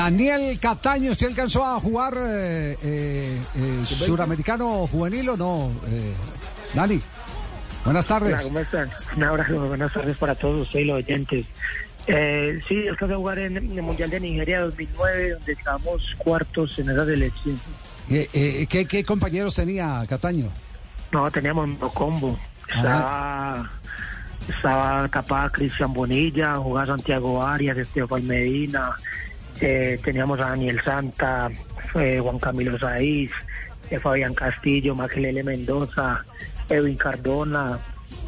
Daniel Cataño, ¿usted alcanzó a jugar eh, eh, eh, suramericano juvenil o no? Eh, Dani, buenas tardes. Hola, ¿cómo están? Un abrazo, buenas tardes para todos ustedes y los oyentes. Eh, sí, alcancé a jugar en, en el Mundial de Nigeria 2009, donde quedamos cuartos en esa selección. ¿qué, qué compañeros tenía Cataño? No, teníamos un combo. Estaba, estaba tapada Cristian Bonilla, jugaba Santiago Arias, Estefan Medina, eh, teníamos a Daniel Santa, eh, Juan Camilo Saiz, eh, Fabián Castillo, Maquilele Mendoza, Edwin Cardona,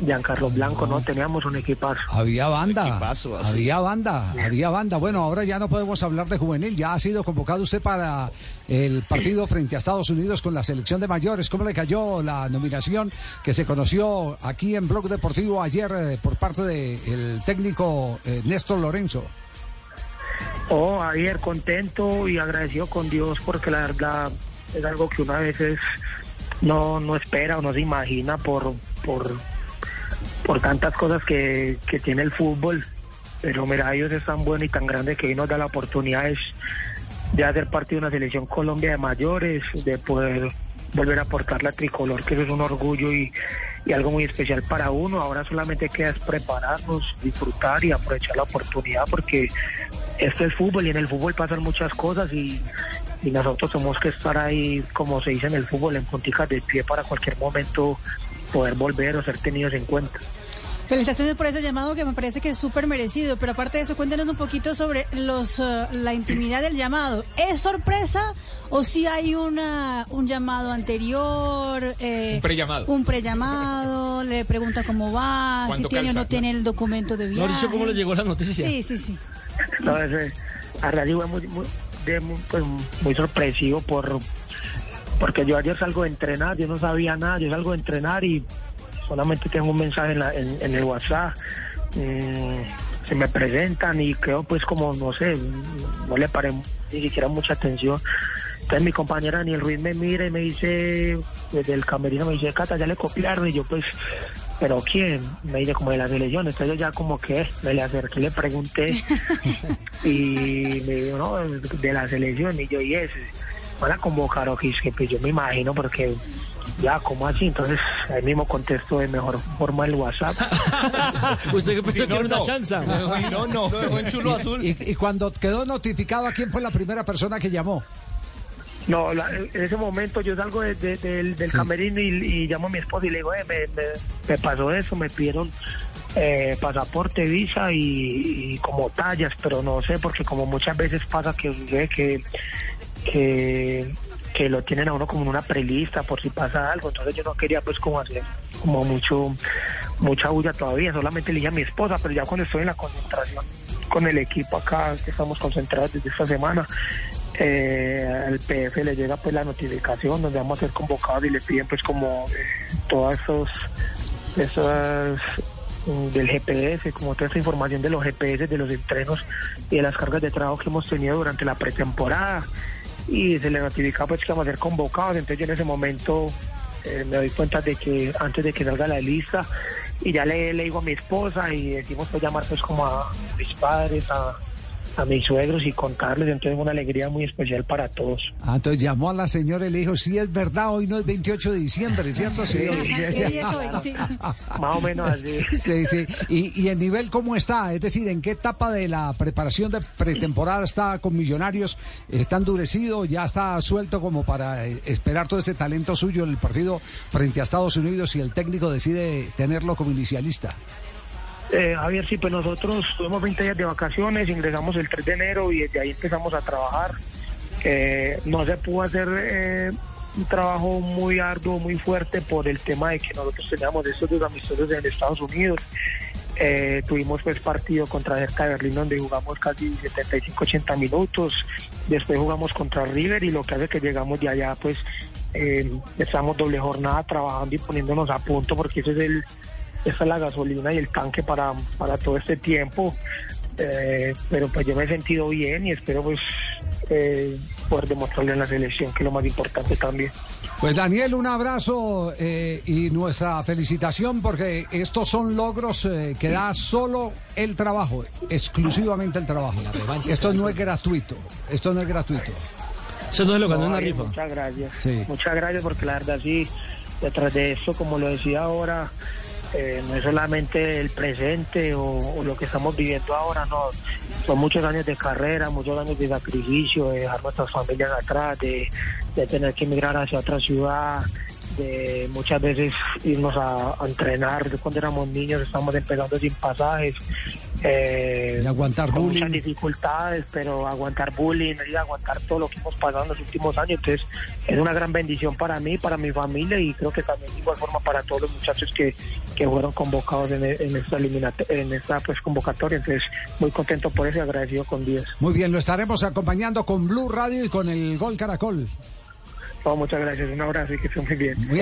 Giancarlo Blanco, ¿no? Teníamos un equipazo. Había banda, Equipazo, había banda, había banda. Bueno, ahora ya no podemos hablar de juvenil. Ya ha sido convocado usted para el partido frente a Estados Unidos con la selección de mayores. ¿Cómo le cayó la nominación que se conoció aquí en Blog Deportivo ayer eh, por parte del técnico eh, Néstor Lorenzo? Oh, Javier, contento y agradecido con Dios porque la verdad es algo que una veces no, no espera o no se imagina por, por, por tantas cosas que, que tiene el fútbol. Pero mira, ellos es tan bueno y tan grande que hoy nos da la oportunidad de hacer parte de una selección Colombia de mayores, de poder volver a aportar la tricolor, que eso es un orgullo y, y algo muy especial para uno. Ahora solamente queda es prepararnos, disfrutar y aprovechar la oportunidad porque esto es fútbol y en el fútbol pasan muchas cosas y, y nosotros tenemos que estar ahí, como se dice en el fútbol, en punticas de pie para cualquier momento poder volver o ser tenidos en cuenta. Felicitaciones por ese llamado que me parece que es súper merecido, pero aparte de eso, cuéntenos un poquito sobre los eh, la intimidad del llamado. ¿Es sorpresa o si hay una un llamado anterior? eh, Un prellamado. Un prellamado, le pregunta cómo va, si ¿Cuándo tiene o calza? no tiene el documento de viaje. Mauricio, ¿cómo le llegó la noticia? Sí, sí, sí. A realidad fue muy, muy, de- muy, pues, muy sorpresivo por porque yo ayer salgo de entrenar, yo no sabía nada, yo salgo de entrenar y solamente tengo un mensaje en, la- en- en el WhatsApp, mm, se me presentan y creo pues como, no sé, no le paré ni siquiera mucha atención. Entonces mi compañera Daniel Ruiz me mira y me dice, desde el camerino me dice, Cata, ya le copiaron y yo pues, pero ¿quién? Me dice como de la selección, entonces yo ya como que me le acerqué, le pregunté y me dijo, no, de la selección y yo, y ese, van a convocar o que pues yo me imagino porque ya, como así? Entonces ahí mismo contesto de mejor forma el WhatsApp. ¿Usted que pensó Si que no, era una no. chanza? Si no, no. Lo dejó en chulo azul. Y, y cuando quedó notificado, ¿a quién fue la primera persona que llamó? No, la- en ese momento yo salgo de- de- del, del Sí. camerino y, y llamo a mi esposa y le digo, eh, me, me- me pasó eso, me pidieron eh, pasaporte, visa y, y como tallas, pero no sé, porque como muchas veces pasa que sucede que, que, que lo tienen a uno como en una prelista por si pasa algo, entonces yo no quería pues como hacer como mucho mucha bulla todavía, solamente le dije a mi esposa, pero ya cuando estoy en la concentración con el equipo acá, que estamos concentrados desde esta semana, eh, al PF le llega pues la notificación donde vamos a ser convocados y le piden pues como eh, todas esos esas mm, del GPS, como toda esta información de los GPS, de los entrenos y de las cargas de trabajo que hemos tenido durante la pretemporada. Y se le notifica pues que vamos a ser convocados, entonces yo en ese momento eh, me doy cuenta de que antes de que salga la lista y ya le, le digo a mi esposa y decimos pues llamar pues como a mis padres, a, a mis suegros y contarles, entonces una alegría muy especial para todos. Ah, entonces llamó a la señora y le dijo, sí, es verdad, hoy no es 28 de diciembre, ¿cierto? Sí. Sí. Más o menos así. Sí, sí. Y, y el nivel cómo está? Es decir, ¿en qué etapa de la preparación de pretemporada está con Millonarios? ¿Está endurecido? ¿Ya está suelto como para eh, esperar todo ese talento suyo en el partido frente a Estados Unidos si el técnico decide tenerlo como inicialista? Eh, Javier, sí, pues nosotros tuvimos 20 días de vacaciones, ingresamos el 3 de enero y desde ahí empezamos a trabajar. Eh, no se pudo hacer eh, un trabajo muy arduo, muy fuerte por el tema de que nosotros teníamos estos dos amistosos en Estados Unidos. Eh, tuvimos pues partido contra Hertha de Berlín donde jugamos casi 75-80 minutos. Después jugamos contra River y lo que hace que llegamos de allá pues eh, estamos doble jornada trabajando y poniéndonos a punto porque ese es el esa es la gasolina y el tanque para, para todo este tiempo. Eh, pero pues yo me he sentido bien y espero pues eh, poder demostrarle en la selección, que es lo más importante también. Pues Daniel, un abrazo eh, y nuestra felicitación porque estos son logros eh, que da solo el trabajo, exclusivamente el trabajo. Esto no es gratuito, esto no es gratuito. Eso no es lo que No, no es una rifa. Muchas gracias. Sí. Muchas gracias porque la verdad sí, detrás de esto, como lo decía ahora, eh, no es solamente el presente o, lo que estamos viviendo ahora, no. Son muchos años de carrera, muchos años de sacrificio, de dejar nuestras familias atrás, de, de tener que emigrar hacia otra ciudad, de muchas veces irnos a, a entrenar. Cuando éramos niños estábamos empezando sin pasajes. Eh, Y aguantar con bullying. muchas dificultades, pero aguantar bullying y aguantar todo lo que hemos pasado en los últimos años. Entonces, es una gran bendición para mí, para mi familia y creo que también de igual forma para todos los muchachos que, que fueron convocados en, en esta en esta pues convocatoria. Entonces, muy contento por eso y agradecido con Dios. Muy bien, lo estaremos acompañando con Blue Radio y con el Gol Caracol. No, muchas gracias, un abrazo y que estén muy bien. Muy.